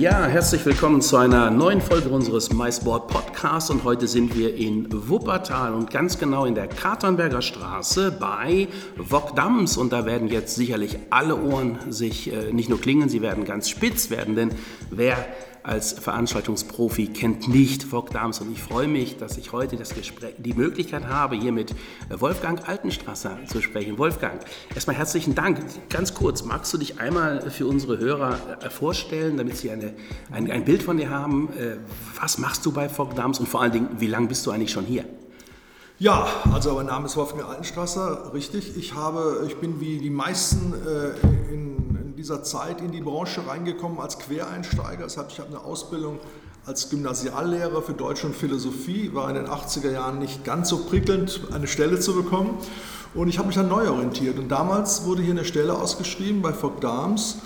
Ja, herzlich willkommen zu einer neuen Folge unseres MySport Podcasts. Und heute sind wir in Wuppertal und ganz genau in der Katernberger Straße bei Wokdams und da werden jetzt sicherlich alle Ohren sich äh, nicht nur klingen, sie werden ganz spitz werden, denn wer als Veranstaltungsprofi kennt nicht Vogue Dams und ich freue mich, dass ich heute das Gespräch, die Möglichkeit habe, hier mit Wolfgang Altenstrasser zu sprechen. Wolfgang, erstmal herzlichen Dank. Ganz kurz, magst du dich einmal für unsere Hörer äh, vorstellen, damit sie eine, ein, ein Bild von dir haben? Äh, was machst du bei Vogue Dams und vor allen Dingen, wie lange bist du eigentlich schon hier? Ja, also mein Name ist Wolfgang Altenstrasser, richtig. Ich, habe, ich bin wie die meisten äh, in dieser Zeit in die Branche reingekommen als Quereinsteiger. Das heißt, ich habe eine Ausbildung als Gymnasiallehrer für Deutsch und Philosophie, war in den 80er Jahren nicht ganz so prickelnd, eine Stelle zu bekommen. Und ich habe mich dann neu orientiert. Und damals wurde hier eine Stelle ausgeschrieben bei Fock Dams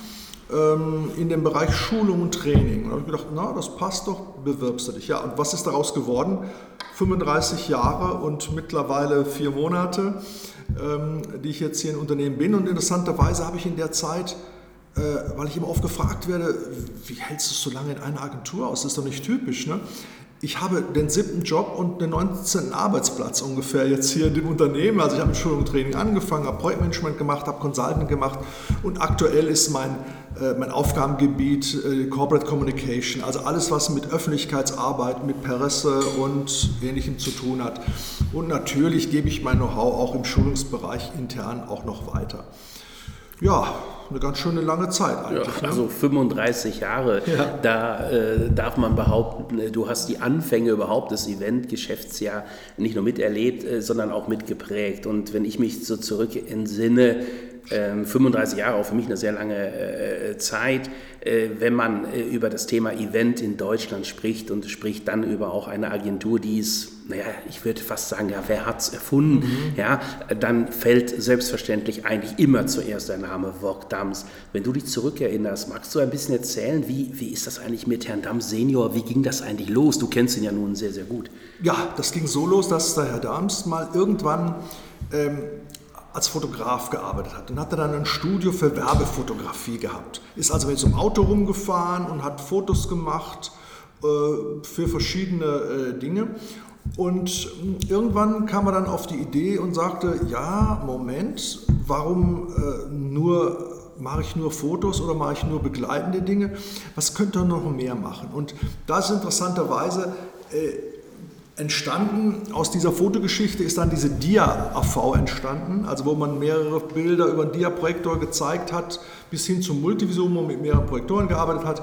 ähm, in dem Bereich Schulung und Training. Und da habe ich gedacht, na, das passt doch, bewirbst du dich. Ja, und was ist daraus geworden? 35 Jahre und mittlerweile vier Monate, ähm, die ich jetzt hier im Unternehmen bin. Und interessanterweise habe ich in der Zeit äh, weil ich immer oft gefragt werde, wie hältst du es so lange in einer Agentur aus? Das ist doch nicht typisch. Ne? Ich habe den siebten Job und den 19. Arbeitsplatz ungefähr jetzt hier in dem Unternehmen. Also ich habe mit Schulung und Training angefangen, habe Projektmanagement gemacht, habe Consulting gemacht und aktuell ist mein, äh, mein Aufgabengebiet äh, Corporate Communication, also alles, was mit Öffentlichkeitsarbeit, mit Presse und Ähnlichem zu tun hat. Und natürlich gebe ich mein Know-how auch im Schulungsbereich intern auch noch weiter. Ja, eine ganz schöne lange Zeit eigentlich. Ja, ne? also 35 Jahre, ja. da äh, darf man behaupten, äh, du hast die Anfänge überhaupt des Eventgeschäfts ja nicht nur miterlebt, äh, sondern auch mitgeprägt. Und wenn ich mich so zurück entsinne, 35 ähm, Jahre, auch für mich eine sehr lange äh, Zeit, äh, wenn man äh, über das Thema Event in Deutschland spricht und spricht dann über auch eine Agentur, die es, naja, ich würde fast sagen, ja, wer hat es erfunden, mhm. ja, dann fällt selbstverständlich eigentlich immer zuerst der Name Vogue Dams. Wenn du dich zurückerinnerst, magst du ein bisschen erzählen, wie, wie ist das eigentlich mit Herrn Dams Senior, wie ging das eigentlich los? Du kennst ihn ja nun sehr, sehr gut. Ja, das ging so los, dass der Herr Dams mal irgendwann ähm, als Fotograf gearbeitet hat und hatte dann ein Studio für Werbefotografie gehabt. Ist also mit so einem Auto rumgefahren und hat Fotos gemacht äh, für verschiedene äh, Dinge. Und äh, irgendwann kam er dann auf die Idee und sagte, ja, Moment, warum äh, nur mache ich nur Fotos oder mache ich nur begleitende Dinge? Was könnte er noch mehr machen? Und da ist interessanterweise äh, Entstanden aus dieser Fotogeschichte ist dann diese Dia-AV entstanden, also wo man mehrere Bilder über einen Dia-Projektor gezeigt hat, bis hin zum Multivision, wo man mit mehreren Projektoren gearbeitet hat.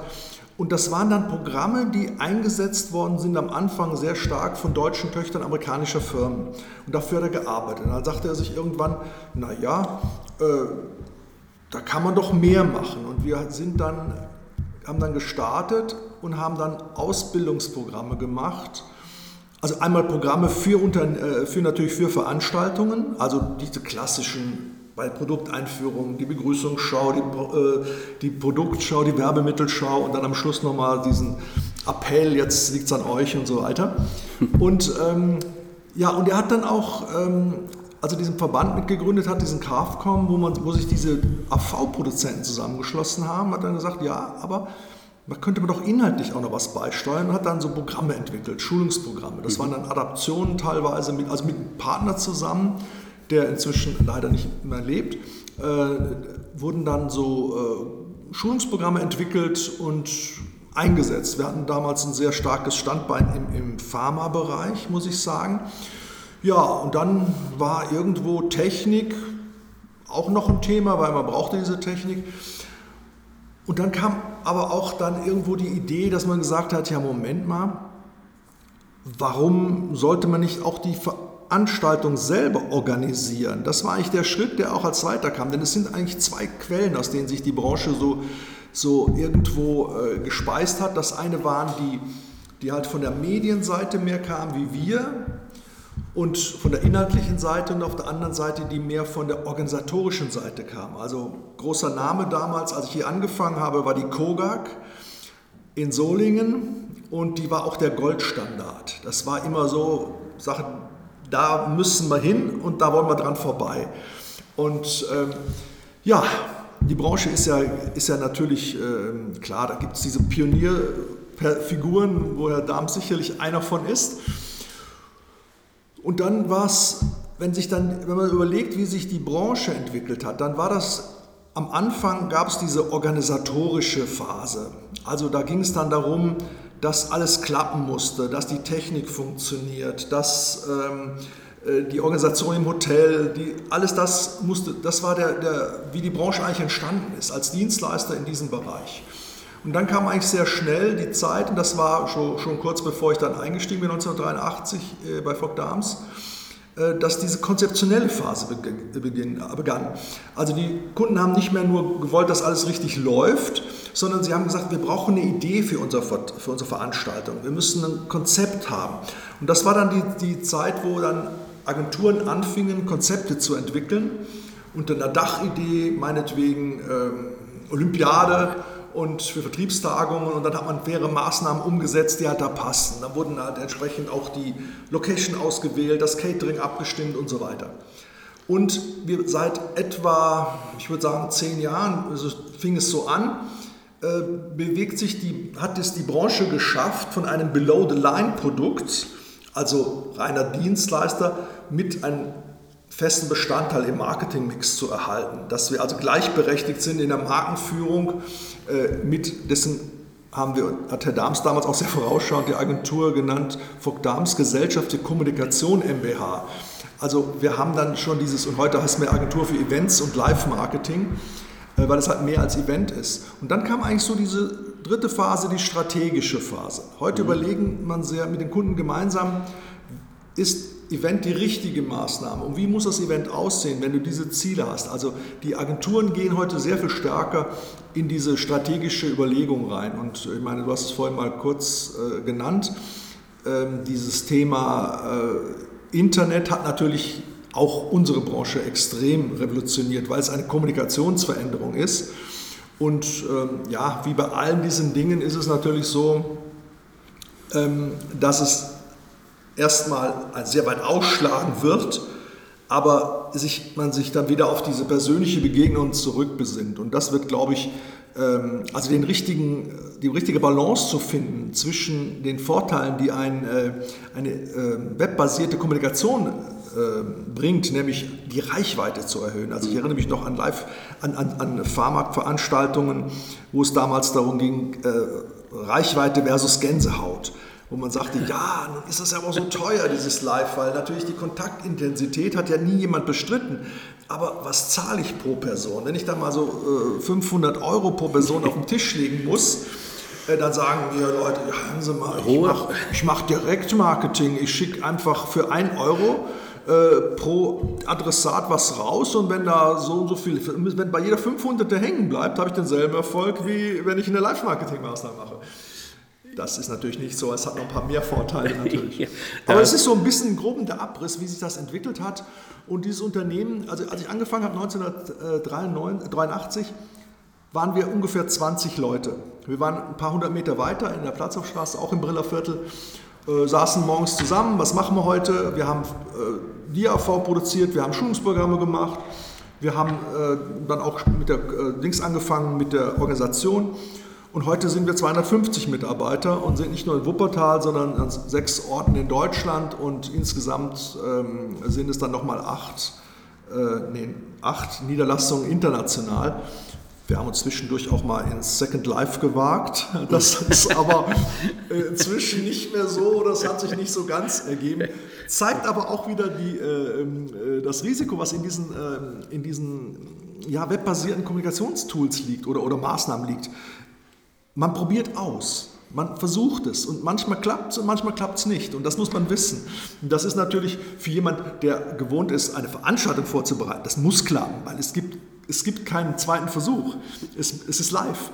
Und das waren dann Programme, die eingesetzt worden sind am Anfang sehr stark von deutschen Töchtern amerikanischer Firmen. Und dafür hat er gearbeitet. Und dann sagte er sich irgendwann, naja, äh, da kann man doch mehr machen. Und wir sind dann, haben dann gestartet und haben dann Ausbildungsprogramme gemacht also einmal Programme für, unter, äh, für natürlich für Veranstaltungen, also diese klassischen bei Produkteinführungen, die Begrüßungsschau, die, äh, die Produktschau, die Werbemittelschau und dann am Schluss nochmal diesen Appell, jetzt liegt es an euch und so weiter. Und ähm, ja, und er hat dann auch, ähm, also diesen Verband mitgegründet hat, diesen CAFCOM, wo, wo sich diese AV-Produzenten zusammengeschlossen haben, hat dann gesagt, ja, aber da könnte man doch inhaltlich auch noch was beisteuern und hat dann so Programme entwickelt, Schulungsprogramme. Das waren dann Adaptionen teilweise, mit, also mit einem Partner zusammen, der inzwischen leider nicht mehr lebt, äh, wurden dann so äh, Schulungsprogramme entwickelt und eingesetzt. Wir hatten damals ein sehr starkes Standbein im, im Pharma-Bereich, muss ich sagen. Ja, und dann war irgendwo Technik auch noch ein Thema, weil man brauchte diese Technik. Und dann kam aber auch dann irgendwo die Idee, dass man gesagt hat, ja Moment mal, warum sollte man nicht auch die Veranstaltung selber organisieren? Das war eigentlich der Schritt, der auch als zweiter kam, denn es sind eigentlich zwei Quellen, aus denen sich die Branche so, so irgendwo äh, gespeist hat. Das eine waren die, die halt von der Medienseite mehr kamen wie wir und von der inhaltlichen Seite und auf der anderen Seite, die mehr von der organisatorischen Seite kam. Also großer Name damals, als ich hier angefangen habe, war die Kogak in Solingen und die war auch der Goldstandard. Das war immer so, Sachen, da müssen wir hin und da wollen wir dran vorbei. Und ähm, ja, die Branche ist ja, ist ja natürlich äh, klar, da gibt es diese Pionierfiguren, wo Herr Dahm sicherlich einer von ist. Und dann war es, wenn sich dann, wenn man überlegt, wie sich die Branche entwickelt hat, dann war das am Anfang gab es diese organisatorische Phase. Also da ging es dann darum, dass alles klappen musste, dass die Technik funktioniert, dass ähm, äh, die Organisation im Hotel, die, alles das musste, das war der, der, wie die Branche eigentlich entstanden ist, als Dienstleister in diesem Bereich. Und dann kam eigentlich sehr schnell die Zeit, und das war schon, schon kurz bevor ich dann eingestiegen bin, 1983 äh, bei Fock Dams, äh, dass diese konzeptionelle Phase begann. Also die Kunden haben nicht mehr nur gewollt, dass alles richtig läuft, sondern sie haben gesagt, wir brauchen eine Idee für unsere, für unsere Veranstaltung. Wir müssen ein Konzept haben. Und das war dann die, die Zeit, wo dann Agenturen anfingen, Konzepte zu entwickeln, unter einer Dachidee, meinetwegen ähm, Olympiade und für Vertriebstagungen und dann hat man faire Maßnahmen umgesetzt, die halt da passten. Dann wurden halt entsprechend auch die Location ausgewählt, das Catering abgestimmt und so weiter. Und wir seit etwa, ich würde sagen, zehn Jahren, also fing es so an, äh, bewegt sich die, hat es die Branche geschafft, von einem Below-the-Line-Produkt, also reiner Dienstleister, mit einem festen Bestandteil im Marketingmix zu erhalten. Dass wir also gleichberechtigt sind in der Markenführung, äh, mit dessen haben wir, hat Herr Dahms damals auch sehr vorausschauend die Agentur genannt, Vogt Dahms Gesellschaft für Kommunikation MBH. Also wir haben dann schon dieses, und heute heißt es mehr Agentur für Events und Live-Marketing, äh, weil es halt mehr als Event ist. Und dann kam eigentlich so diese dritte Phase, die strategische Phase. Heute mhm. überlegen man sehr mit den Kunden gemeinsam, ist Event die richtige Maßnahme? Und wie muss das Event aussehen, wenn du diese Ziele hast? Also die Agenturen gehen heute sehr viel stärker in diese strategische Überlegung rein. Und ich meine, du hast es vorhin mal kurz äh, genannt. Ähm, dieses Thema äh, Internet hat natürlich auch unsere Branche extrem revolutioniert, weil es eine Kommunikationsveränderung ist. Und ähm, ja, wie bei allen diesen Dingen ist es natürlich so, ähm, dass es erstmal sehr weit ausschlagen wird, aber sich, man sich dann wieder auf diese persönliche Begegnung zurückbesinnt. Und das wird, glaube ich, ähm, also den richtigen, die richtige Balance zu finden zwischen den Vorteilen, die ein, äh, eine äh, webbasierte Kommunikation äh, bringt, nämlich die Reichweite zu erhöhen. Also ich erinnere mich noch an Live, an, an, an Fahrmarktveranstaltungen, wo es damals darum ging, Reichweite versus Gänsehaut wo man sagte, ja, nun ist das ja aber so teuer, dieses Live, weil natürlich die Kontaktintensität hat ja nie jemand bestritten. Aber was zahle ich pro Person? Wenn ich da mal so äh, 500 Euro pro Person auf den Tisch legen muss, äh, dann sagen mir Leute, ja, hören Sie mal, ich mache mach Direktmarketing, ich schicke einfach für 1 Euro äh, pro Adressat was raus und wenn da so und so viel, wenn bei jeder 500 hängen bleibt, habe ich denselben Erfolg, wie wenn ich eine Live-Marketing-Maßnahme mache. Das ist natürlich nicht so, es hat noch ein paar mehr Vorteile natürlich. ja. Aber es ist so ein bisschen grob der Abriss, wie sich das entwickelt hat. Und dieses Unternehmen, also als ich angefangen habe 1983, waren wir ungefähr 20 Leute. Wir waren ein paar hundert Meter weiter in der Platzhofstraße, auch im Brillerviertel, äh, saßen morgens zusammen, was machen wir heute? Wir haben äh, DAV produziert, wir haben Schulungsprogramme gemacht, wir haben äh, dann auch mit der äh, Dings angefangen mit der Organisation und heute sind wir 250 Mitarbeiter und sind nicht nur in Wuppertal, sondern an sechs Orten in Deutschland und insgesamt ähm, sind es dann nochmal acht, äh, nee, acht Niederlassungen international. Wir haben uns zwischendurch auch mal ins Second Life gewagt. Das ist aber äh, inzwischen nicht mehr so, das hat sich nicht so ganz ergeben. Zeigt aber auch wieder die, äh, ähm, äh das Risiko, was in diesen, äh, in diesen ja, webbasierten Kommunikationstools liegt oder, oder Maßnahmen liegt. Man probiert aus. Man versucht es und manchmal klappt es und manchmal klappt es nicht. Und das muss man wissen. Und das ist natürlich für jemanden, der gewohnt ist, eine Veranstaltung vorzubereiten, das muss klappen, weil es gibt, es gibt keinen zweiten Versuch. Es, es ist live.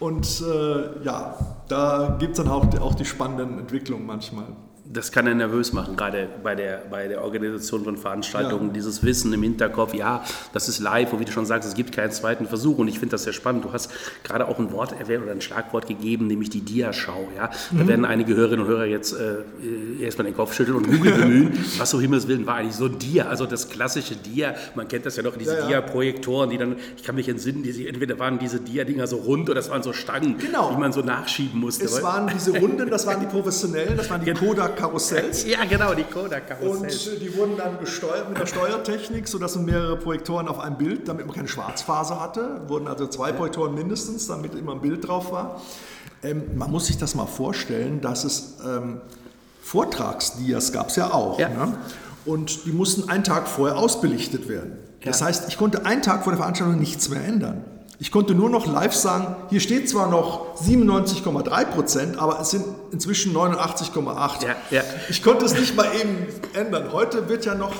Und äh, ja, da gibt es dann auch, auch die spannenden Entwicklungen manchmal. Das kann einen nervös machen, gerade bei der, bei der Organisation von Veranstaltungen. Ja. Dieses Wissen im Hinterkopf, ja, das ist live, und wie du schon sagst, es gibt keinen zweiten Versuch. Und ich finde das sehr spannend. Du hast gerade auch ein Wort erwähnt oder ein Schlagwort gegeben, nämlich die Diaschau. Ja? Da mhm. werden einige Hörerinnen und Hörer jetzt äh, erstmal den Kopf schütteln und Google bemühen. Was so Himmels Willen war eigentlich so ein Dia, also das klassische Dia. Man kennt das ja noch, diese ja, ja. Dia-Projektoren, die dann, ich kann mich entsinnen, die, entweder waren diese Dia-Dinger so rund oder das waren so Stangen, genau. die man so nachschieben musste. Es waren diese Runden, das waren die professionellen, das waren die Kodak-Karussells. Ja, genau, die Kodak-Karussells. Und die wurden dann gesteuert mit der Steuertechnik, sodass man mehrere Projektoren auf einem Bild, damit man keine Schwarzphase hatte, wurden also zwei Projektoren mindestens, damit immer ein Bild drauf war. Ähm, man muss sich das mal vorstellen, dass es ähm, Vortragsdias gab es ja auch. Ja. Ne? Und die mussten einen Tag vorher ausbelichtet werden. Das heißt, ich konnte einen Tag vor der Veranstaltung nichts mehr ändern. Ich konnte nur noch live sagen, hier steht zwar noch 97,3 Prozent, aber es sind inzwischen 89,8. Ja, ja. Ich konnte es nicht mal eben ändern. Heute wird ja noch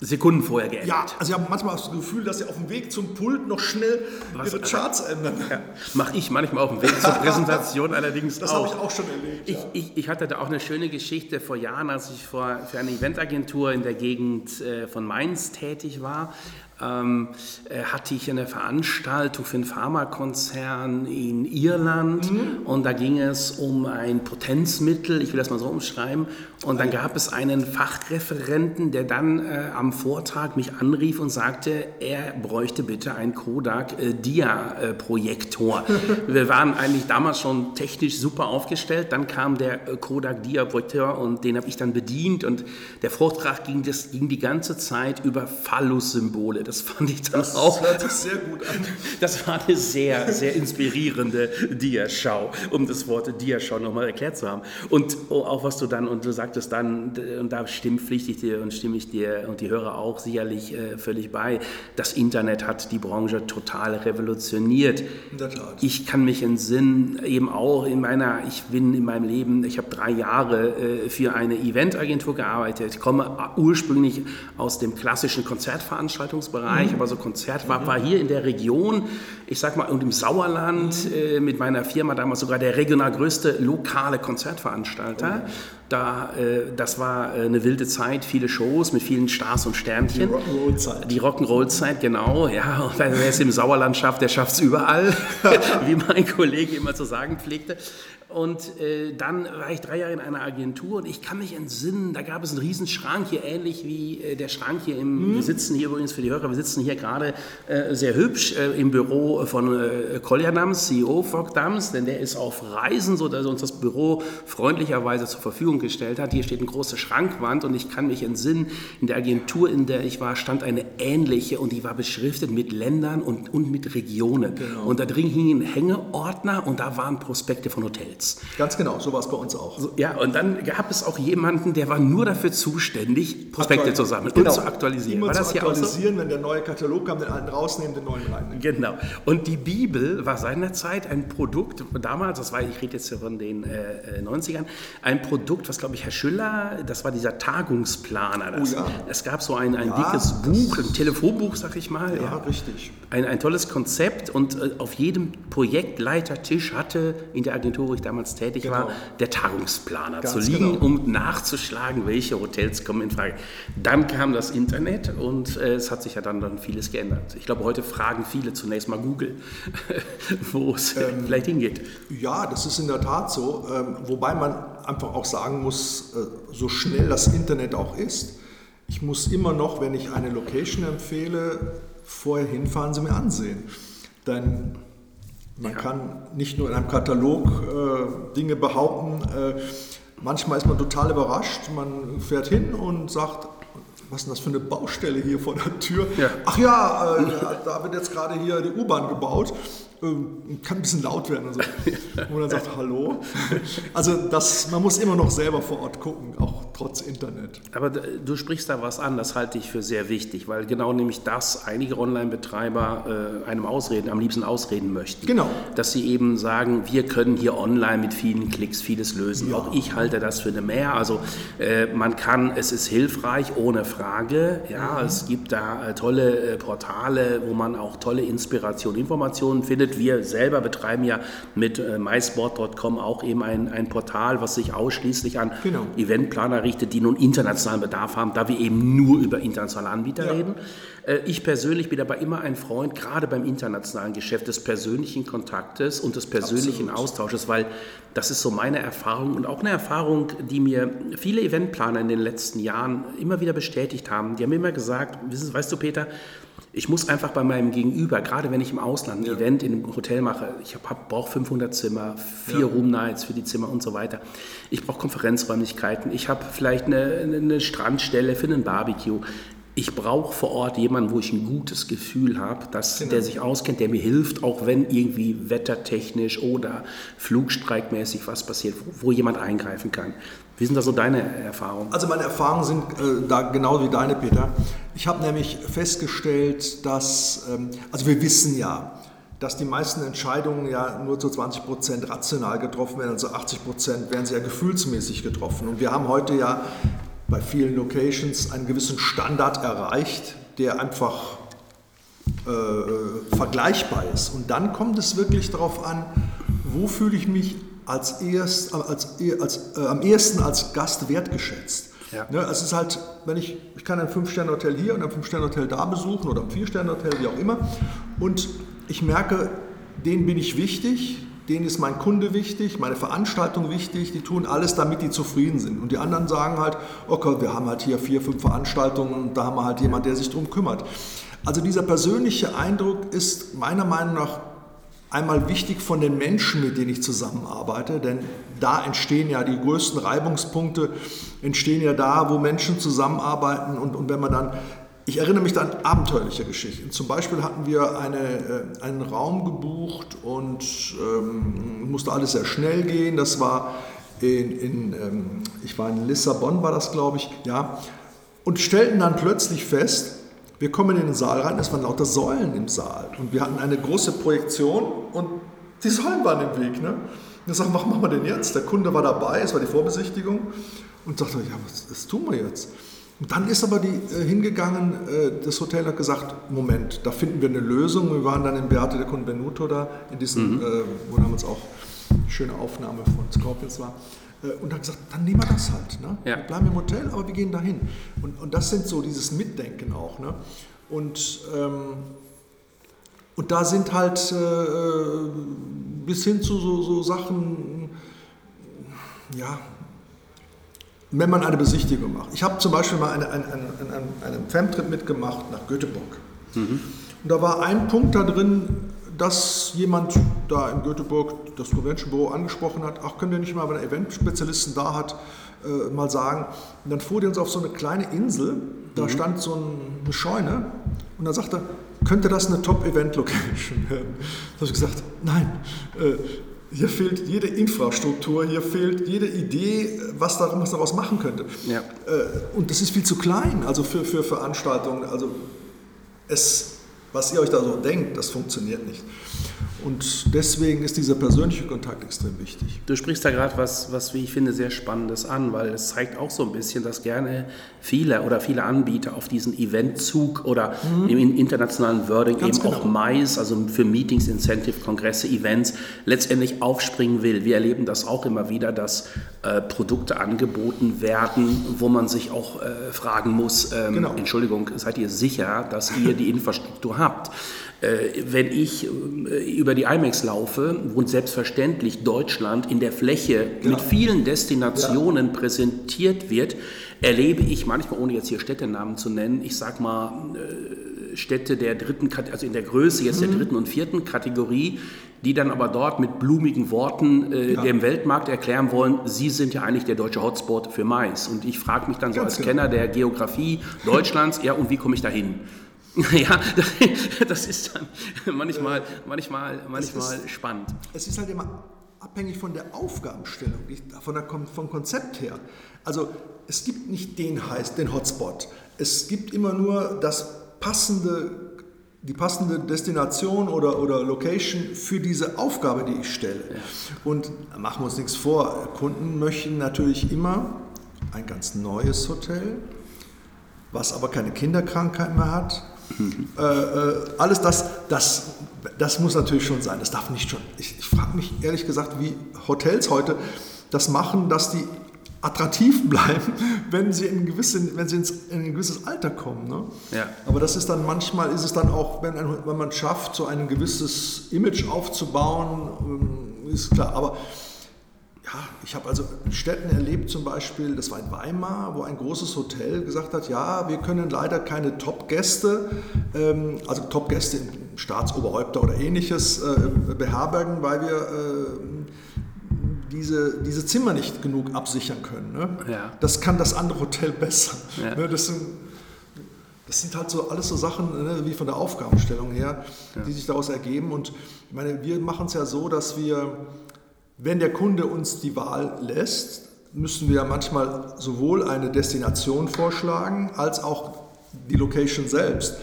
Sekunden vorher geändert. Ja, also ich habe manchmal das Gefühl, dass sie auf dem Weg zum Pult noch schnell Was, ihre Charts ändern. Ja, Mache ich manchmal auf dem Weg zur Präsentation allerdings das auch. Das habe ich auch schon erlebt. Ich, ja. ich, ich, hatte da auch eine schöne Geschichte vor Jahren, als ich vor, für eine Eventagentur in der Gegend äh, von Mainz tätig war ähm, äh, hatte ich eine Veranstaltung für einen Pharmakonzern in Irland mhm. und da ging es um ein Potenzmittel, ich will das mal so umschreiben, und dann gab es einen Fachreferenten, der dann äh, am Vortag mich anrief und sagte, er bräuchte bitte einen Kodak äh, Dia-Projektor. Wir waren eigentlich damals schon technisch super aufgestellt, dann kam der äh, Kodak Dia-Projektor und den habe ich dann bedient und der Vortrag ging, das, ging die ganze Zeit über Phallus-Symbole. Das fand ich dann das auch. Das hört sich sehr gut an. Das war eine sehr, sehr inspirierende Diaschau, um das Wort Diaschau nochmal erklärt zu haben. Und oh, auch was du dann, und du sagtest dann, und da stimmpflichte ich dir und stimme ich dir und die Hörer auch sicherlich äh, völlig bei, das Internet hat die Branche total revolutioniert. In der Tat. Ich kann mich entsinnen, eben auch in meiner, ich bin in meinem Leben, ich habe drei Jahre äh, für eine Eventagentur gearbeitet. Ich komme ursprünglich aus dem klassischen Konzertveranstaltungsbereich Bereich, mhm. aber so Konzert war, war hier in der Region, ich sag mal, und im Sauerland mhm. äh, mit meiner Firma damals sogar der regional größte lokale Konzertveranstalter. Da, äh, das war äh, eine wilde Zeit, viele Shows mit vielen Stars und Sternchen. Die Rock'n'Roll-Zeit. Die Rock'n'Roll-Zeit, genau. Ja, und wer es im Sauerland schafft, der schafft es überall, wie mein Kollege immer zu sagen pflegte. Und äh, dann war ich drei Jahre in einer Agentur und ich kann mich entsinnen, da gab es einen riesen Schrank hier, ähnlich wie äh, der Schrank hier im, mhm. wir sitzen hier übrigens für die Hörer, wir sitzen hier gerade äh, sehr hübsch äh, im Büro von äh, Kolja Dams, CEO Fogg Dams, denn der ist auf Reisen, so dass er uns das Büro freundlicherweise zur Verfügung gestellt hat. Hier steht eine große Schrankwand und ich kann mich entsinnen, in der Agentur, in der ich war, stand eine ähnliche und die war beschriftet mit Ländern und, und mit Regionen. Genau. Und da drin hingen Hängeordner und da waren Prospekte von Hotels. Netz. Ganz genau, so war es bei uns auch. So, ja, und dann gab es auch jemanden, der war nur dafür zuständig, Prospekte Aktual zu sammeln genau. und zu aktualisieren. Immer war das zu aktualisieren, so? wenn der neue Katalog kam, den alten rausnehmen, den neuen rein. Genau. Und die Bibel war seinerzeit ein Produkt, damals, das war, ich rede jetzt von den äh, 90ern, äh, ein Produkt, was glaube ich Herr Schüller, das war dieser Tagungsplaner. Das, oh ja. Es gab so ein, ein ja, dickes Buch, ein Telefonbuch, sag ich mal. Ja, ja. richtig. Ein, ein tolles Konzept und äh, auf jedem Projektleitertisch hatte in der Agentur, wo ich da damals tätig genau. war, der Tagungsplaner Ganz zu liegen, genau. um nachzuschlagen, welche Hotels kommen in Frage. Dann kam das Internet und äh, es hat sich ja dann, dann vieles geändert. Ich glaube, heute fragen viele zunächst mal Google, wo es ähm, vielleicht hingeht. Ja, das ist in der Tat so. Ähm, wobei man einfach auch sagen muss, äh, so schnell das Internet auch ist, ich muss immer noch, wenn ich eine Location empfehle, vorher hinfahren, sie mir ansehen. Denn man ja. kann nicht nur in einem Katalog äh, Dinge behaupten. Äh, manchmal ist man total überrascht. Man fährt hin und sagt, was ist denn das für eine Baustelle hier vor der Tür? Ja. Ach ja, äh, da wird jetzt gerade hier die U-Bahn gebaut. Ähm, kann ein bisschen laut werden und so. Wo man dann sagt, hallo. Also das, man muss immer noch selber vor Ort gucken, auch trotz Internet. Aber du sprichst da was an, das halte ich für sehr wichtig, weil genau nämlich das einige Online-Betreiber äh, einem ausreden, am liebsten ausreden möchten. Genau. Dass sie eben sagen, wir können hier online mit vielen Klicks vieles lösen. Ja. Auch ich halte das für eine Mehr. Also äh, man kann, es ist hilfreich, ohne Frage. Ja, mhm. es gibt da äh, tolle äh, Portale, wo man auch tolle Inspiration, Informationen findet anbietet. Wir selber betreiben ja mit äh, mysport.com auch eben ein, ein Portal, was sich ausschließlich an genau. Eventplaner richtet, die nun internationalen Bedarf haben, da wir eben nur über internationale Anbieter ja. reden. Äh, ich persönlich bin aber immer ein Freund, gerade beim internationalen Geschäft, des persönlichen Kontaktes und des persönlichen Absolut. Austausches, weil das ist so meine Erfahrung und auch eine Erfahrung, die mir viele Eventplaner in den letzten Jahren immer wieder bestätigt haben. Die haben immer gesagt, weißt du Peter, ich muss einfach bei meinem Gegenüber, gerade wenn ich im Ausland ein ja. Event in einem Hotel mache, ich brauche 500 Zimmer, vier ja. Room Nights für die Zimmer und so weiter. Ich brauche Konferenzräumlichkeiten, ich habe vielleicht eine, eine Strandstelle für einen Barbecue ich brauche vor Ort jemanden, wo ich ein gutes Gefühl habe, dass genau. der sich auskennt, der mir hilft, auch wenn irgendwie wettertechnisch oder flugstreikmäßig was passiert, wo, wo jemand eingreifen kann. Wie sind da so deine Erfahrungen? Also meine Erfahrungen sind äh, da genau wie deine, Peter. Ich habe nämlich festgestellt, dass, ähm, also wir wissen ja, dass die meisten Entscheidungen ja nur zu 20 Prozent rational getroffen werden, also 80 Prozent werden sie ja gefühlsmäßig getroffen. Und wir haben heute ja bei vielen Locations einen gewissen Standard erreicht, der einfach äh, vergleichbar ist. Und dann kommt es wirklich darauf an, wo fühle ich mich als erst, als, als, äh, am ehesten als Gast wertgeschätzt. Ja. Ne, es ist halt, wenn ich, ich kann ein Fünf-Sterne-Hotel hier und ein Fünf-Sterne-Hotel da besuchen oder ein Vier-Sterne-Hotel, wie auch immer. Und ich merke, denen bin ich wichtig, denen ist mein Kunde wichtig, meine Veranstaltung wichtig, die tun alles, damit die zufrieden sind. Und die anderen sagen halt, okay, wir haben halt hier vier, fünf Veranstaltungen und da haben wir halt jemand, der sich darum kümmert. Also dieser persönliche Eindruck ist meiner Meinung nach einmal wichtig von den Menschen, mit denen ich zusammenarbeite, denn da entstehen ja die größten Reibungspunkte, entstehen ja da, wo Menschen zusammenarbeiten und, und wenn man dann ich erinnere mich an abenteuerliche Geschichten. Zum Beispiel hatten wir eine, äh, einen Raum gebucht und ähm, musste alles sehr schnell gehen. Das war in, in ähm, ich war in Lissabon, war das glaube ich, ja. Und stellten dann plötzlich fest, wir kommen in den Saal rein, es waren lauter Säulen im Saal. Und wir hatten eine große Projektion und die Säulen waren im Weg. Ne? Ich sage, was machen wir denn jetzt? Der Kunde war dabei, es war die Vorbesichtigung und sagte, ja, was, was tun wir jetzt? Und dann ist aber die äh, hingegangen, äh, das Hotel hat gesagt, Moment, da finden wir eine Lösung. Wir waren dann in Beate de Convenuto da, in diesem, mhm. äh, wo damals auch eine schöne Aufnahme von Scorpions war. Äh, und hat gesagt, dann nehmen wir das halt. Ne? Ja. Wir bleiben im Hotel, aber wir gehen dahin. Und, und das sind so dieses Mitdenken auch. Ne? Und, ähm, und da sind halt äh, bis hin zu so, so Sachen, ja, wenn man eine Besichtigung macht. Ich habe zum Beispiel mal eine, eine, eine, einen Femtrip mitgemacht nach Göteborg. Mhm. Und da war ein Punkt da drin, dass jemand da in Göteborg das Convention Büro angesprochen hat, ach, könnt ihr nicht mal, wenn er Eventspezialisten da hat, äh, mal sagen. Und dann fuhr die uns auf so eine kleine Insel, da mhm. stand so eine Scheune und dann sagte er, könnte das eine Top-Event-Location werden? Da habe ich gesagt, nein, äh, hier fehlt jede Infrastruktur, hier fehlt jede Idee, was, darum, was daraus machen könnte. Ja. Äh, und das ist viel zu klein, also für, für Veranstaltungen. Also es, was ihr euch da so denkt, das funktioniert nicht. Und deswegen ist dieser persönliche Kontakt extrem wichtig. Du sprichst da gerade was, was, wie ich finde, sehr Spannendes an, weil es zeigt auch so ein bisschen, dass gerne viele oder viele Anbieter auf diesen Eventzug oder mhm. im internationalen Wording Ganz eben genau. auch Mais, also für Meetings, Incentive, Kongresse, Events, letztendlich aufspringen will. Wir erleben das auch immer wieder, dass äh, Produkte angeboten werden, wo man sich auch äh, fragen muss, ähm, genau. Entschuldigung, seid ihr sicher, dass ihr die Infrastruktur habt? Äh, wenn ich äh, über die IMAX laufe und selbstverständlich Deutschland in der Fläche genau. mit vielen Destinationen ja. präsentiert wird, erlebe ich manchmal, ohne jetzt hier Städtenamen zu nennen, ich sag mal äh, Städte der dritten, also in der Größe jetzt mhm. der dritten und vierten Kategorie, die dann aber dort mit blumigen Worten äh, ja. dem Weltmarkt erklären wollen, sie sind ja eigentlich der deutsche Hotspot für Mais. Und ich frage mich dann so Ganz als genau. Kenner der Geografie Deutschlands, ja, und wie komme ich da hin? Ja, das ist dann manchmal, manchmal, manchmal es ist, spannend. Es ist halt immer abhängig von der Aufgabenstellung, von der, vom Konzept her. Also es gibt nicht den heißt, den Hotspot. Es gibt immer nur das passende, die passende Destination oder, oder Location für diese Aufgabe, die ich stelle. Ja. Und machen wir uns nichts vor, Kunden möchten natürlich immer ein ganz neues Hotel, was aber keine Kinderkrankheit mehr hat, äh, äh, alles das, das das muss natürlich schon sein. Das darf nicht schon. Ich, ich frage mich ehrlich gesagt, wie Hotels heute das machen, dass die attraktiv bleiben, wenn sie, in, gewisse, wenn sie ins, in ein gewisses Alter kommen. Ne? Ja. Aber das ist dann manchmal, ist es dann auch, wenn, ein, wenn man schafft, so ein gewisses Image aufzubauen, ähm, ist klar. Aber ja, ich habe also Städten erlebt, zum Beispiel, das war in Weimar, wo ein großes Hotel gesagt hat, ja, wir können leider keine Top-Gäste, ähm, also Top-Gäste, Staatsoberhäupter oder ähnliches äh, beherbergen, weil wir äh, diese, diese Zimmer nicht genug absichern können. Ne? Ja. Das kann das andere Hotel besser. Ja. Ne? Das, sind, das sind halt so alles so Sachen, ne, wie von der Aufgabenstellung her, ja. die sich daraus ergeben. Und ich meine, wir machen es ja so, dass wir, wenn der Kunde uns die Wahl lässt, müssen wir manchmal sowohl eine Destination vorschlagen, als auch die Location selbst.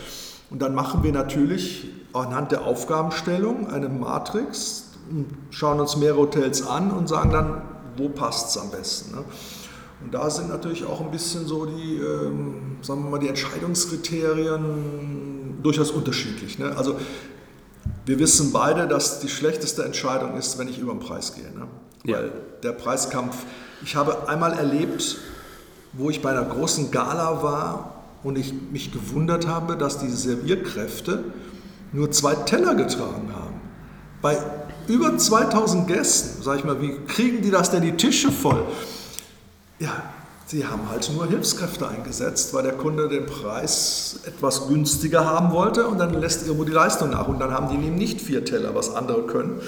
Und dann machen wir natürlich anhand der Aufgabenstellung eine Matrix, schauen uns mehrere Hotels an und sagen dann, wo passt es am besten. Ne? Und da sind natürlich auch ein bisschen so die, ähm, sagen wir mal, die Entscheidungskriterien durchaus unterschiedlich. Ne? Also wir wissen beide, dass die schlechteste Entscheidung ist, wenn ich über den Preis gehe. Ne? Ja. Weil der Preiskampf, ich habe einmal erlebt, wo ich bei einer großen Gala war und ich mich gewundert habe, dass die Servierkräfte nur zwei Teller getragen haben. Bei über 2000 Gästen, sag ich mal, wie kriegen die das denn die Tische voll? Ja, sie haben halt nur Hilfskräfte eingesetzt, weil der Kunde den Preis etwas günstiger haben wollte und dann lässt irgendwo die Leistung nach und dann haben die eben nicht vier Teller, was andere können.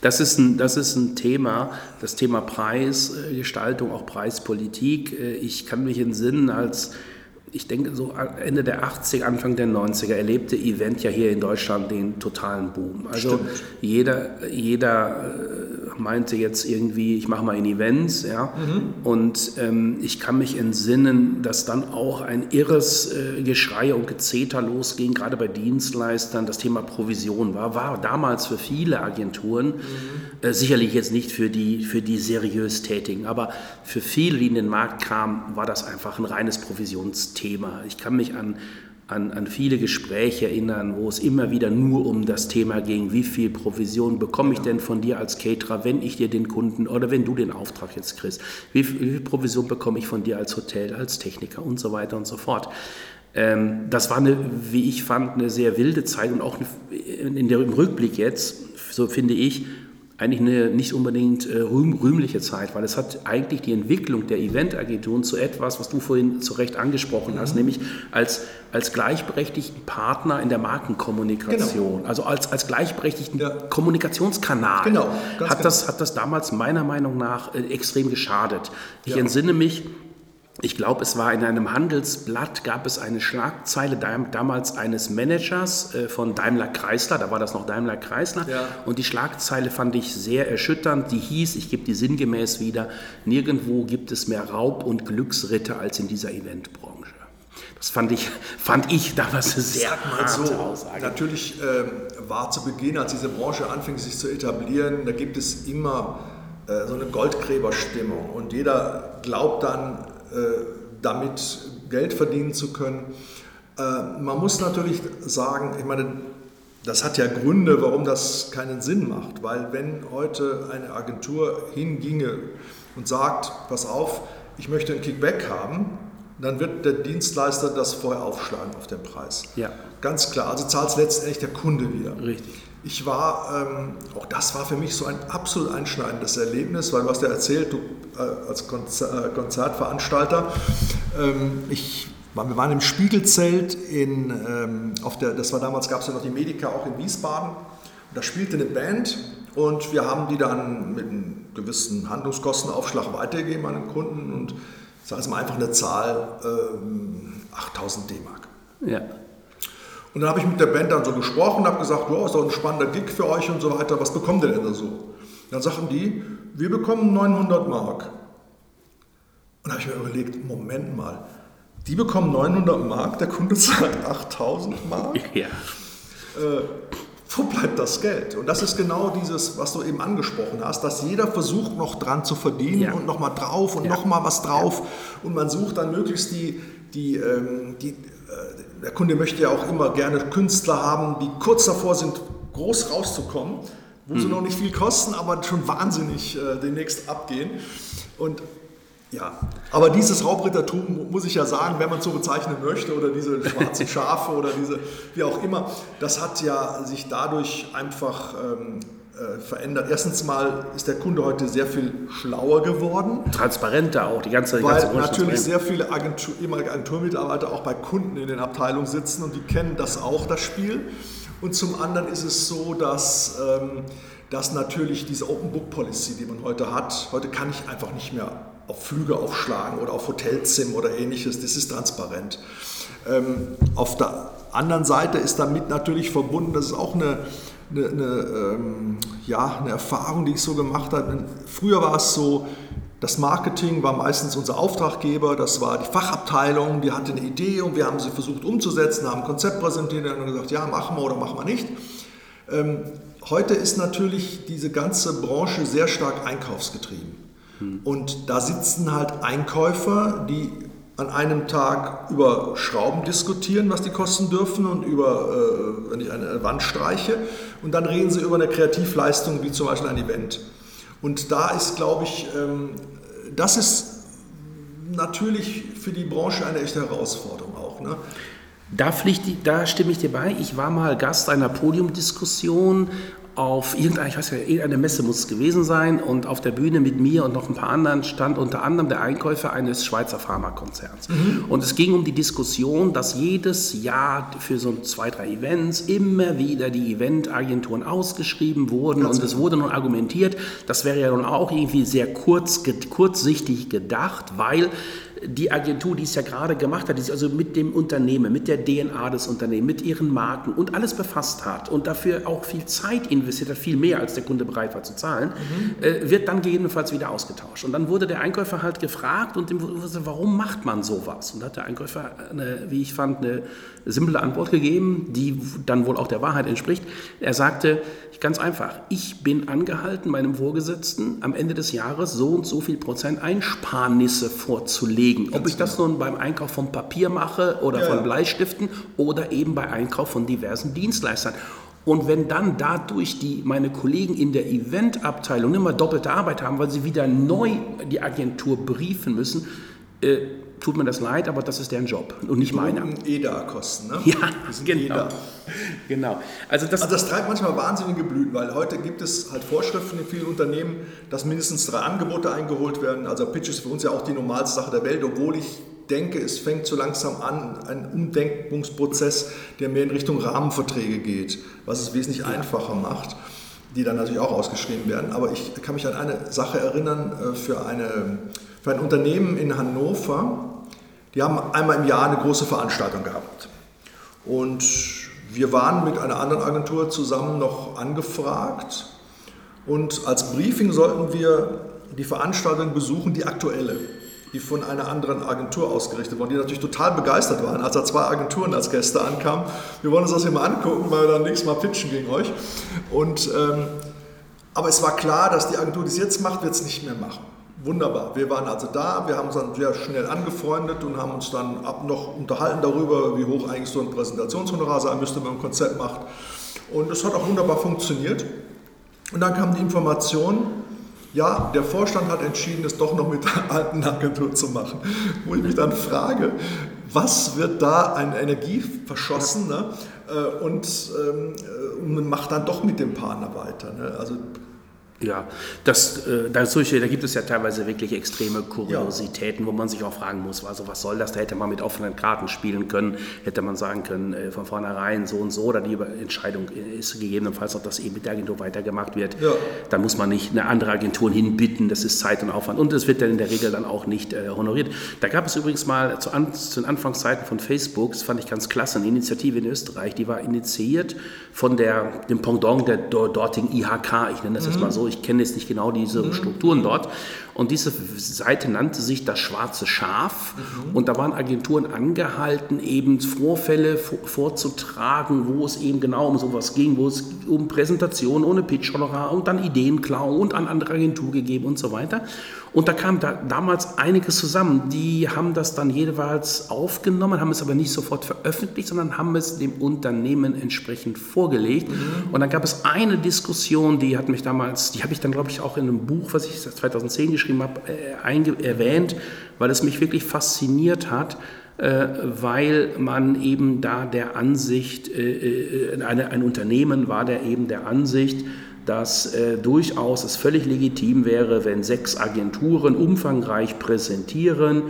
Das ist, ein, das ist ein Thema, das Thema Preisgestaltung, auch Preispolitik. Ich kann mich entsinnen, als ich denke, so Ende der 80er, Anfang der 90er erlebte Event ja hier in Deutschland den totalen Boom. Also Stimmt. jeder, jeder äh, meinte jetzt irgendwie, ich mache mal ein Event, ja. Mhm. Und ähm, ich kann mich entsinnen, dass dann auch ein irres äh, Geschrei und Gezeter losging, gerade bei Dienstleistern. Das Thema Provision war, war damals für viele Agenturen, mhm. äh, sicherlich jetzt nicht für die, für die seriös Tätigen, aber für viele, die in den Markt kamen, war das einfach ein reines Provisionsthema. Thema. Ich kann mich an, an, an viele Gespräche erinnern, wo es immer wieder nur um das Thema ging, wie viel Provision bekomme ich denn von dir als Caterer, wenn ich dir den Kunden oder wenn du den Auftrag jetzt kriegst, wie, wie viel Provision bekomme ich von dir als Hotel, als Techniker und so weiter und so fort. Ähm, das war eine, wie ich fand, eine sehr wilde Zeit und auch in der, im Rückblick jetzt, so finde ich, eigentlich eine nicht unbedingt äh, rühm, rühmliche Zeit, weil es hat eigentlich die Entwicklung der Eventagenturen zu etwas, was du vorhin zu Recht angesprochen hast, mhm. nämlich als, als gleichberechtigten Partner in der Markenkommunikation, genau. also als, als gleichberechtigten ja. Kommunikationskanal, genau, hat, genau. Das, hat das damals meiner Meinung nach äh, extrem geschadet. Ich ja. entsinne mich, ich glaube, es war in einem Handelsblatt, gab es eine Schlagzeile damals eines Managers äh, von Daimler Chrysler, da war das noch Daimler Chrysler, ja. und die Schlagzeile fand ich sehr erschütternd, die hieß, ich gebe die sinngemäß wieder, nirgendwo gibt es mehr Raub und Glücksritter als in dieser Eventbranche. Das fand ich, fand ich damals eine sehr Sag mal so, Aussage. Natürlich äh, war zu Beginn, als diese Branche anfing sich zu etablieren, da gibt es immer äh, so eine Goldgräberstimmung und jeder glaubt dann, damit Geld verdienen zu können. Äh, man muss natürlich sagen, ich meine, das hat ja Gründe, warum das keinen Sinn macht, weil wenn heute eine Agentur hinginge und sagt, pass auf, ich möchte einen Kickback haben, dann wird der Dienstleister das vorher aufschlagen auf den Preis. Ja. Ganz klar, also zahlt es letztendlich der Kunde wieder. Richtig. Ich war, ähm, auch das war für mich so ein absolut einschneidendes Erlebnis, weil du hast ja erzählt, du äh, als Konzer äh, Konzertveranstalter, ähm, ich, wir waren im Spiegelzelt in, ähm, auf der, das war damals, gab es ja noch die Medica auch in Wiesbaden, und da spielte eine Band und wir haben die dann mit einem gewissen Handlungskostenaufschlag weitergegeben an den Kunden und sagen wir mal einfach eine Zahl, ähm, 8000 D-Mark. Ja. Und dann habe ich mit der Band dann so gesprochen und habe gesagt, ja, ist doch ein spannender Gig für euch und so weiter, was bekommt ihr denn da so? Dann sagen die, wir bekommen 900 Mark. Und da habe ich mir überlegt, Moment mal, die bekommen 900 Mark, der Kunde zahlt 8000 Mark? Ja. Äh, wo bleibt das Geld? Und das ist genau dieses, was du eben angesprochen hast, dass jeder versucht noch dran zu verdienen ja. und nochmal drauf und ja. nochmal was drauf. Und man sucht dann möglichst die, die, ähm, die der Kunde möchte ja auch immer gerne Künstler haben, die kurz davor sind, groß rauszukommen, wo mhm. sie noch nicht viel kosten, aber schon wahnsinnig äh, demnächst abgehen. Und ja, aber dieses Raubrittertum, muss ich ja sagen, wenn man es so bezeichnen möchte, oder diese schwarzen Schafe oder diese, wie auch immer, das hat ja sich dadurch einfach ähm, äh, verändert. Erstens mal ist der Kunde heute sehr viel schlauer geworden. Transparenter auch, die ganze, die Weil ganze natürlich sehr viele Agentur, ehemalige Agenturmitarbeiter auch bei Kunden in den Abteilungen sitzen und die kennen das auch, das Spiel. Und zum anderen ist es so, dass, ähm, dass natürlich diese Open Book Policy, die man heute hat, heute kann ich einfach nicht mehr auf Flüge aufschlagen oder auf Hotelzimmer oder ähnliches, das ist transparent. Ähm, auf der anderen Seite ist damit natürlich verbunden, das ist auch eine, eine, eine, ähm, ja, eine Erfahrung, die ich so gemacht habe. Früher war es so, das Marketing war meistens unser Auftraggeber, das war die Fachabteilung, die hatte eine Idee und wir haben sie versucht umzusetzen, haben ein Konzept präsentiert und gesagt, ja, machen wir oder machen wir nicht. Ähm, heute ist natürlich diese ganze Branche sehr stark einkaufsgetrieben. Hm. Und da sitzen halt Einkäufer, die an einem Tag über Schrauben diskutieren, was die kosten dürfen und über, äh, wenn ich eine Wand streiche. Und dann reden sie über eine Kreativleistung wie zum Beispiel ein Event. Und da ist, glaube ich, ähm, das ist natürlich für die Branche eine echte Herausforderung auch. Ne? Da, pflicht, da stimme ich dir bei. Ich war mal Gast einer Podiumdiskussion auf irgendeine, ich weiß nicht, irgendeine Messe muss es gewesen sein und auf der Bühne mit mir und noch ein paar anderen stand unter anderem der Einkäufer eines Schweizer Pharmakonzerns. Mhm. Und es ging um die Diskussion, dass jedes Jahr für so zwei, drei Events immer wieder die Eventagenturen ausgeschrieben wurden und es wurde nun argumentiert, das wäre ja nun auch irgendwie sehr kurz, kurzsichtig gedacht, weil die Agentur, die es ja gerade gemacht hat, die sich also mit dem Unternehmen, mit der DNA des Unternehmens, mit ihren Marken und alles befasst hat und dafür auch viel Zeit investiert hat, viel mehr als der Kunde bereit war zu zahlen, mhm. äh, wird dann gegebenenfalls wieder ausgetauscht. Und dann wurde der Einkäufer halt gefragt und dem, warum macht man sowas? Und da hat der Einkäufer, eine, wie ich fand, eine simple Antwort gegeben, die dann wohl auch der Wahrheit entspricht. Er sagte, ganz einfach, ich bin angehalten, meinem Vorgesetzten am Ende des Jahres so und so viel Prozent Einsparnisse vorzulegen. Ob ich das genau. nun beim Einkauf von Papier mache oder ja, von Bleistiften oder eben bei Einkauf von diversen Dienstleistern. Und wenn dann dadurch die, meine Kollegen in der Eventabteilung immer doppelte Arbeit haben, weil sie wieder neu die Agentur briefen müssen, äh, tut mir das leid, aber das ist deren Job und nicht meiner. EDA-Kosten, ne? Ja, genau. EDA. genau. Also das, also das treibt manchmal wahnsinnige Blüten, weil heute gibt es halt Vorschriften in vielen Unternehmen, dass mindestens drei Angebote eingeholt werden. Also Pitch ist für uns ja auch die normalste Sache der Welt, obwohl ich denke, es fängt so langsam an, ein Umdenkungsprozess, der mehr in Richtung Rahmenverträge geht, was es wesentlich einfacher macht die dann natürlich auch ausgeschrieben werden. Aber ich kann mich an eine Sache erinnern äh, für, eine, für ein Unternehmen in Hannover, die haben einmal im Jahr eine große Veranstaltung gehabt. Und wir waren mit einer anderen Agentur zusammen noch angefragt. Und als Briefing sollten wir die Veranstaltung besuchen, die aktuelle, die von einer anderen Agentur ausgerichtet wurde, die natürlich total begeistert waren, als da zwei Agenturen als Gäste ankamen. Wir wollen uns das hier mal angucken, weil wir dann nächstes Mal pitchen gegen euch. Und, ähm, aber es war klar, dass die Agentur, die es jetzt macht, wird es nicht mehr machen. Wunderbar. Wir waren also da, wir haben uns dann sehr schnell angefreundet und haben uns dann ab noch unterhalten darüber, wie hoch eigentlich so ein Präsentationshonorar sein müsste, wenn man ein Konzept macht. Und es hat auch wunderbar funktioniert. Und dann kam die Information, ja, der Vorstand hat entschieden, es doch noch mit der alten Agentur zu machen. Wo ich mich dann frage, was wird da an Energie verschossen ne? Äh, und, ähm, und macht dann doch mit dem Partner weiter. Ne? Also ja, das, äh, das, da gibt es ja teilweise wirklich extreme Kuriositäten, ja. wo man sich auch fragen muss, also was soll das? Da hätte man mit offenen Karten spielen können, hätte man sagen können, äh, von vornherein so und so, oder die Entscheidung ist gegebenenfalls auch, dass eben mit der Agentur weitergemacht wird. Ja. Da muss man nicht eine andere Agentur hinbitten, das ist Zeit und Aufwand und es wird dann in der Regel dann auch nicht äh, honoriert. Da gab es übrigens mal zu, an, zu den Anfangszeiten von Facebook, das fand ich ganz klasse, eine Initiative in Österreich, die war initiiert von der, dem Pendant der dortigen IHK, ich nenne das mhm. jetzt mal so, ich kenne jetzt nicht genau diese mhm. Strukturen dort. Und diese Seite nannte sich das Schwarze Schaf. Mhm. Und da waren Agenturen angehalten, eben Vorfälle vorzutragen, wo es eben genau um sowas ging, wo es um Präsentationen ohne Pitch-Honorar und dann Ideenklau und an andere Agentur gegeben und so weiter. Und da kam da damals einiges zusammen. Die haben das dann jeweils aufgenommen, haben es aber nicht sofort veröffentlicht, sondern haben es dem Unternehmen entsprechend vorgelegt. Mhm. Und dann gab es eine Diskussion, die hat mich damals, die habe ich dann, glaube ich, auch in einem Buch, was ich 2010 geschrieben habe, äh, erwähnt, weil es mich wirklich fasziniert hat äh, weil man eben da der Ansicht, äh, äh, eine, ein Unternehmen war der eben der Ansicht, dass äh, durchaus es völlig legitim wäre, wenn sechs Agenturen umfangreich präsentieren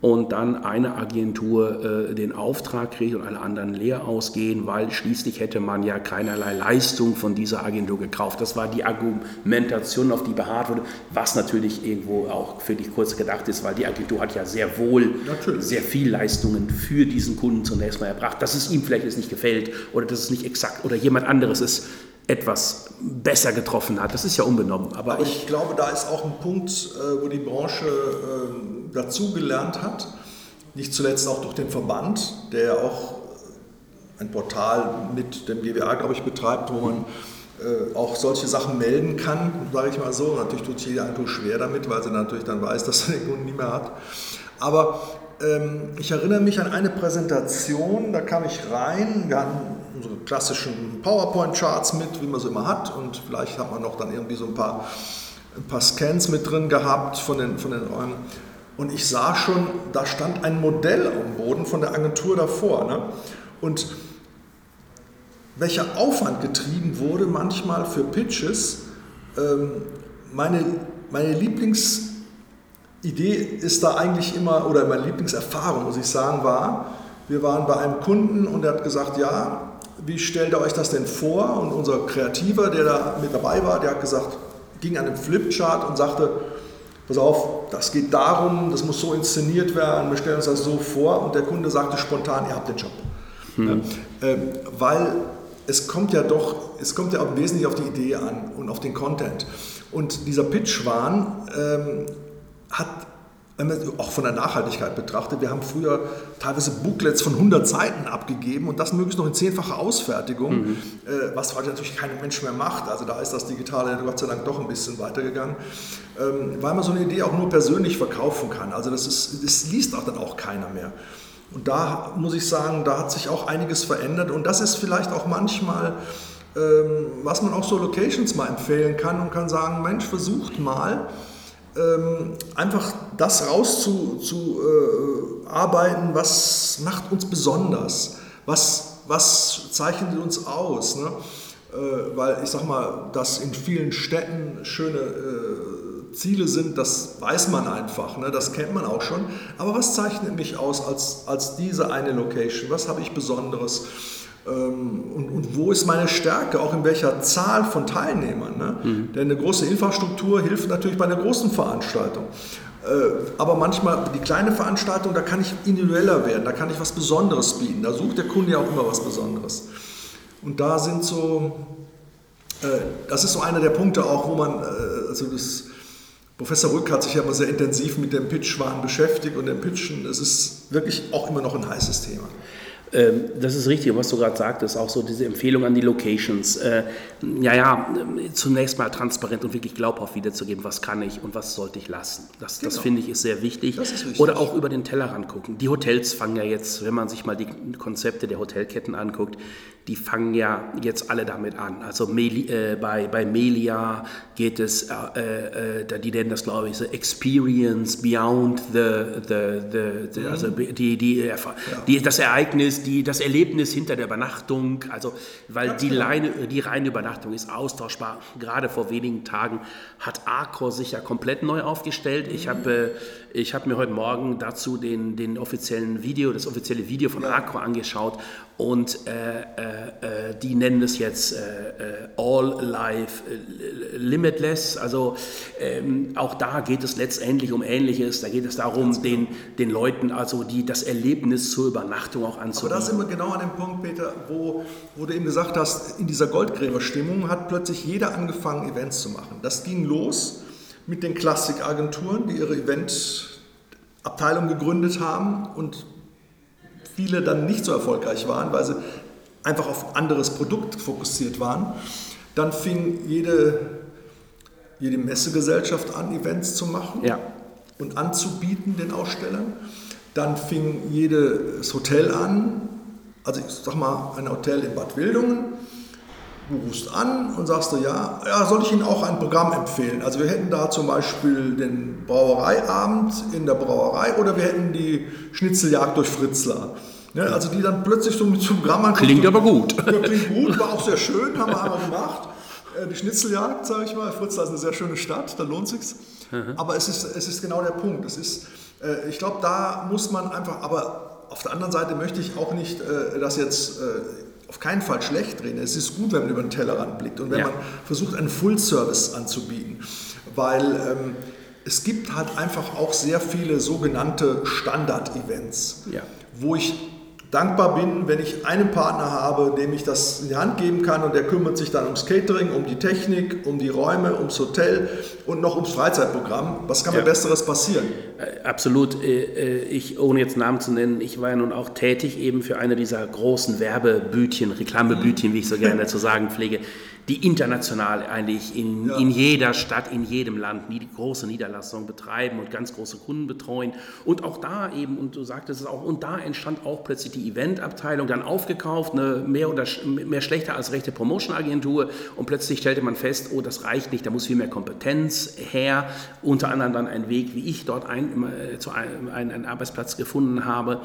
und dann eine Agentur äh, den Auftrag kriegt und alle anderen leer ausgehen, weil schließlich hätte man ja keinerlei Leistung von dieser Agentur gekauft. Das war die Argumentation, auf die beharrt wurde, was natürlich irgendwo auch für dich kurz gedacht ist, weil die Agentur hat ja sehr wohl natürlich. sehr viel Leistungen für diesen Kunden zunächst mal erbracht. Dass es ihm vielleicht jetzt nicht gefällt oder dass es nicht exakt oder jemand anderes ist, etwas besser getroffen hat. Das ist ja unbenommen. Aber, Aber ich, ich, glaube, da ist auch ein Punkt, äh, wo die Branche äh, dazugelernt hat. Nicht zuletzt auch durch den Verband, der auch ein Portal mit dem GWA, glaube ich, betreibt, wo man äh, auch solche Sachen melden kann, sage ich mal so. Natürlich tut sich jede Agentur schwer damit, weil sie natürlich dann weiß, dass sie den Kunden nicht mehr hat. Aber ähm, ich erinnere mich an eine Präsentation, da kam ich rein, wir hatten unsere klassischen PowerPoint-Charts mit, wie man sie immer hat. Und vielleicht hat man noch dann irgendwie so ein paar, ein paar Scans mit drin gehabt von den, von den Räumen. Und ich sah schon, da stand ein Modell am Boden von der Agentur davor. Ne? Und welcher Aufwand getrieben wurde manchmal für Pitches. Ähm, meine, meine Lieblingsidee ist da eigentlich immer, oder meine Lieblingserfahrung, muss ich sagen, war, wir waren bei einem Kunden und er hat gesagt, ja, wie stellt ihr euch das denn vor? Und unser Kreativer, der da mit dabei war, der hat gesagt, ging an den Flipchart und sagte, pass auf, das geht darum, das muss so inszeniert werden, wir stellen uns das so vor. Und der Kunde sagte spontan, ihr habt den Job. Hm. Ja, äh, weil es kommt ja doch, es kommt ja auch wesentlich auf die Idee an und auf den Content. Und dieser Pitchwahn ähm, hat wenn man auch von der Nachhaltigkeit betrachtet, wir haben früher teilweise Booklets von 100 Seiten abgegeben und das möglichst noch in zehnfacher Ausfertigung, mhm. äh, was heute natürlich kein Mensch mehr macht. Also da ist das Digitale Gott sei Dank doch ein bisschen weitergegangen, ähm, weil man so eine Idee auch nur persönlich verkaufen kann. Also das, ist, das liest auch dann auch keiner mehr. Und da muss ich sagen, da hat sich auch einiges verändert und das ist vielleicht auch manchmal ähm, was man auch so Locations mal empfehlen kann und kann sagen, Mensch, versucht mal, ähm, einfach das rauszuarbeiten, äh, was macht uns besonders, was, was zeichnet uns aus. Ne? Äh, weil ich sag mal, dass in vielen Städten schöne äh, Ziele sind, das weiß man einfach, ne? das kennt man auch schon. Aber was zeichnet mich aus als, als diese eine Location? Was habe ich Besonderes? Ähm, und, und, wo ist meine Stärke, auch in welcher Zahl von Teilnehmern. Ne? Mhm. Denn eine große Infrastruktur hilft natürlich bei einer großen Veranstaltung. Äh, aber manchmal die kleine Veranstaltung, da kann ich individueller werden, da kann ich was Besonderes bieten. Da sucht der Kunde ja auch immer was Besonderes. Und da sind so, äh, das ist so einer der Punkte auch, wo man, äh, also das, Professor Rück hat sich ja immer sehr intensiv mit dem Pitchwahn beschäftigt und dem Pitchen, es ist wirklich auch immer noch ein heißes Thema. Ähm, das ist richtig, was du gerade sagtest, auch so diese Empfehlung an die Locations. Äh, ja, ja, zunächst mal transparent und wirklich glaubhaft wiederzugeben, was kann ich und was sollte ich lassen. Das, genau. das finde ich ist sehr wichtig. Ist wichtig. Oder auch über den Tellerrand gucken. Die Hotels fangen ja jetzt, wenn man sich mal die Konzepte der Hotelketten anguckt, die fangen ja jetzt alle damit an. Also Meli, äh, bei, bei Melia geht es, äh, äh, die nennen das glaube ich so Experience Beyond the, the, the, the mhm. also die, die, ja. die, das Ereignis, die, das Erlebnis hinter der Übernachtung, also weil die, genau. Leine, die reine Übernachtung ist austauschbar. Gerade vor wenigen Tagen hat Arcor sich ja komplett neu aufgestellt. Ich habe äh, ich hab mir heute Morgen dazu den, den offiziellen Video, das offizielle Video von ja. Arcor angeschaut und äh, äh, äh, die nennen es jetzt äh, äh, All Life Limitless. Also ähm, auch da geht es letztendlich um Ähnliches. Da geht es darum, genau. den, den Leuten also die, das Erlebnis zur Übernachtung auch anzubieten. Aber da sind wir genau an dem Punkt, Peter, wo, wo du eben gesagt hast, in dieser Goldgräberstimmung hat plötzlich jeder angefangen, Events zu machen. Das ging los mit den Klassikagenturen, die ihre Eventabteilung gegründet haben und viele dann nicht so erfolgreich waren, weil sie einfach auf anderes Produkt fokussiert waren. Dann fing jede jede Messegesellschaft an, Events zu machen Ja. und anzubieten den Ausstellern. Dann fing jedes Hotel an, also ich sag mal ein Hotel in Bad Wildungen. Du rufst an und sagst du, ja, ja, soll ich Ihnen auch ein Programm empfehlen? Also wir hätten da zum Beispiel den Brauereiabend in der Brauerei oder wir hätten die Schnitzeljagd durch Fritzlar. Ne, also die dann plötzlich so mit zum ankommen. Klingt aber gut. Ja, klingt gut, war auch sehr schön, haben wir einmal gemacht. Äh, Die Schnitzeljagd, sage ich mal, Fritzlar ist eine sehr schöne Stadt, da lohnt sich's. Aber es ist, es ist genau der Punkt. Es ist, äh, ich glaube, da muss man einfach, aber auf der anderen Seite möchte ich auch nicht äh, das jetzt auf keinen Fall schlecht reden. Es ist gut, wenn man über den Tellerrand blickt und wenn Ja. man versucht, einen Full-Service anzubieten. Weil ähm, es gibt halt einfach auch sehr viele sogenannte Standard-Events Ja. wo ich dankbar bin, wenn ich einen Partner habe, dem ich das in die Hand geben kann und der kümmert sich dann ums Catering, um die Technik, um die Räume, ums Hotel und noch ums Freizeitprogramm. Was kann Ja. mir Besseres passieren? Äh, Absolut. Äh, äh, Ich, ohne jetzt Namen zu nennen, ich war ja nun auch tätig eben für eine dieser großen Werbebütchen, Reklamebütchen, wie ich so gerne zu sagen pflege, die international eigentlich in, Ja. in jeder Stadt, in jedem Land nie große Niederlassungen betreiben und ganz große Kunden betreuen. Und auch da eben, und du sagtest es auch, und da entstand auch plötzlich die Eventabteilung, dann aufgekauft, eine mehr oder mehr schlechter als rechte Promotion-Agentur. Und plötzlich stellte man fest, oh, das reicht nicht, da muss viel mehr Kompetenz her. Unter anderem dann ein Weg, wie ich dort ein, äh, zu einem, einen, einen Arbeitsplatz gefunden habe.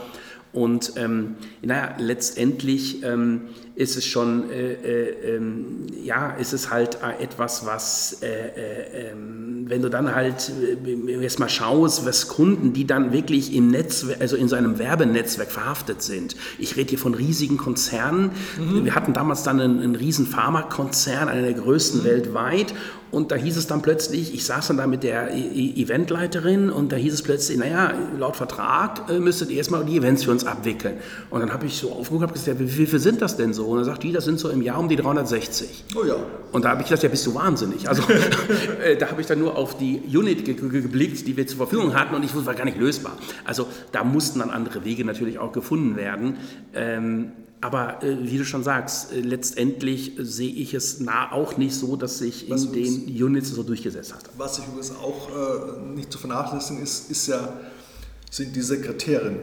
Und ähm, naja, letztendlich ähm, ist es schon, äh, äh, ähm, ja, ist es halt äh, etwas, was, äh, äh, ähm, wenn du dann halt äh, jetzt mal schaust, was Kunden, die dann wirklich im Netzwerk, also in seinem Werbenetzwerk verhaftet sind. Ich rede hier von riesigen Konzernen. Wir hatten damals dann einen, einen riesen Pharmakonzern, einer der größten weltweit. Und da hieß es dann plötzlich, ich saß dann da mit der E- E- Eventleiterin und da hieß es plötzlich, naja, laut Vertrag äh, müsstet ihr erstmal die Events für uns abwickeln. Und dann habe ich so aufgeguckt und habe gesagt, wie viel sind das denn so? Und dann sagt die, das sind so im Jahr um die 360. Oh ja. Und da habe ich gedacht, ja, bist du wahnsinnig. Also äh, da habe ich dann nur auf die Unit ge ge geblickt, die wir zur Verfügung hatten und ich wusste, war gar nicht lösbar. Also da mussten dann andere Wege natürlich auch gefunden werden. Ähm, aber äh, wie du schon sagst, äh, letztendlich äh, sehe ich es na, auch nicht so, dass sich in Was den Units so durchgesetzt hat. Was ich übrigens auch äh, nicht zu vernachlässigen ist, ist ja, sind die Sekretärinnen,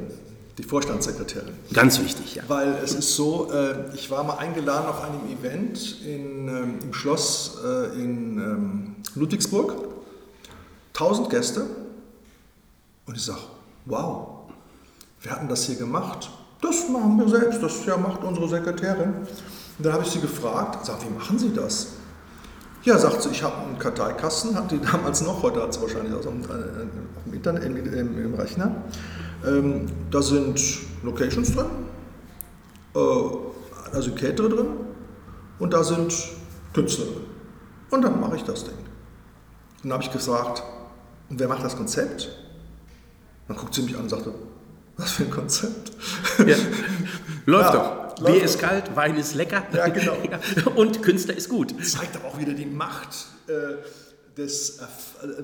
die Vorstandssekretärinnen. Ganz wichtig, ja. Weil es ist so, äh, ich war mal eingeladen auf einem Event in, ähm, im Schloss in ähm, Ludwigsburg. 1000 Gäste. Und ich sage, wow, wir hatten das hier gemacht. Das machen wir selbst, das ja macht unsere Sekretärin. Und dann habe ich sie gefragt, sag, wie machen Sie das? Ja, sagt sie, ich habe einen Karteikasten, hat die damals noch, heute hat sie wahrscheinlich auch auf dem Internet, im, im, im Rechner. Ähm, da sind Locations drin, äh, sind Caterer drin und da sind Künstler drin. Und dann mache ich das Ding. Und dann habe ich gefragt, wer macht das Konzept? Dann guckt sie mich an und sagte, was für ein Konzept? Ja. Läuft Ja, doch. läuft Bier doch. ist kalt, Wein ist lecker. Ja, genau. Und Künstler ist gut. zeigt aber auch wieder die Macht, äh, des, äh,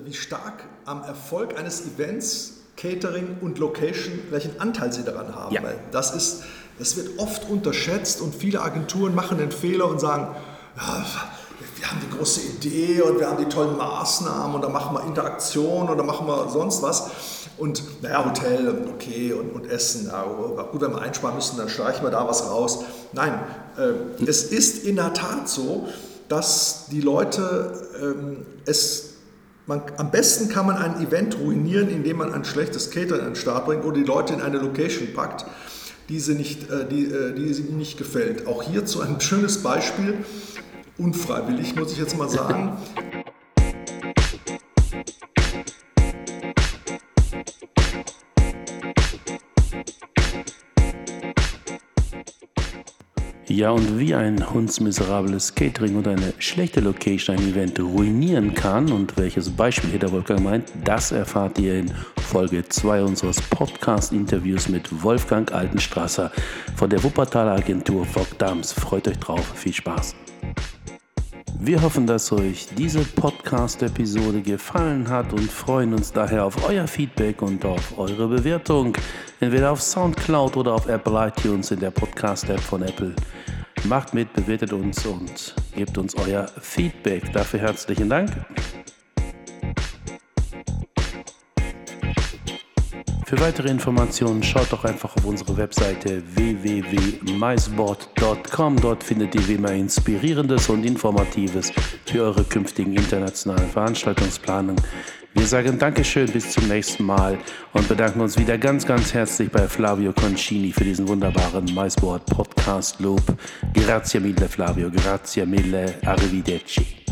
wie stark am Erfolg eines Events, Catering und Location, welchen Anteil sie daran haben. Ja. Weil das, ist, das wird oft unterschätzt und viele Agenturen machen den Fehler und sagen, ja, wir haben die große Idee und wir haben die tollen Maßnahmen und da machen wir Interaktion oder machen wir sonst was. Und naja, Hotel, okay, und, und Essen, ja, gut, wenn wir einsparen müssen, dann streichen wir da was raus. Nein, äh, es ist in der Tat so, dass die Leute ähm, es man, am besten kann man ein Event ruinieren, indem man ein schlechtes Catering an den Start bringt oder die Leute in eine Location packt, die sie nicht, äh, die, äh, die sie nicht gefällt. Auch hierzu ein schönes Beispiel, unfreiwillig muss ich jetzt mal sagen. Ja, und wie ein hundsmiserables Catering und eine schlechte Location ein Event ruinieren kann und welches Beispiel hier der Wolfgang meint, das erfahrt ihr in Folge 2 unseres Podcast-Interviews mit Wolfgang Altenstrasser von der Wuppertaler Agentur Vogt Dams. Freut euch drauf, viel Spaß. Wir hoffen, dass euch diese Podcast-Episode gefallen hat und freuen uns daher auf euer Feedback und auf eure Bewertung, entweder auf Soundcloud oder auf Apple iTunes in der Podcast-App von Apple. Macht mit, bewertet uns und gebt uns euer Feedback. Dafür herzlichen Dank. Für weitere Informationen schaut doch einfach auf unsere Webseite www.maisboard.com. Dort findet ihr wie immer Inspirierendes und Informatives für eure künftigen internationalen Veranstaltungsplanungen. Wir sagen Dankeschön, bis zum nächsten Mal und bedanken uns wieder ganz, ganz herzlich bei Flavio Concini für diesen wunderbaren Maisboard Podcast Loop. Grazie mille Flavio, grazie mille, arrivederci.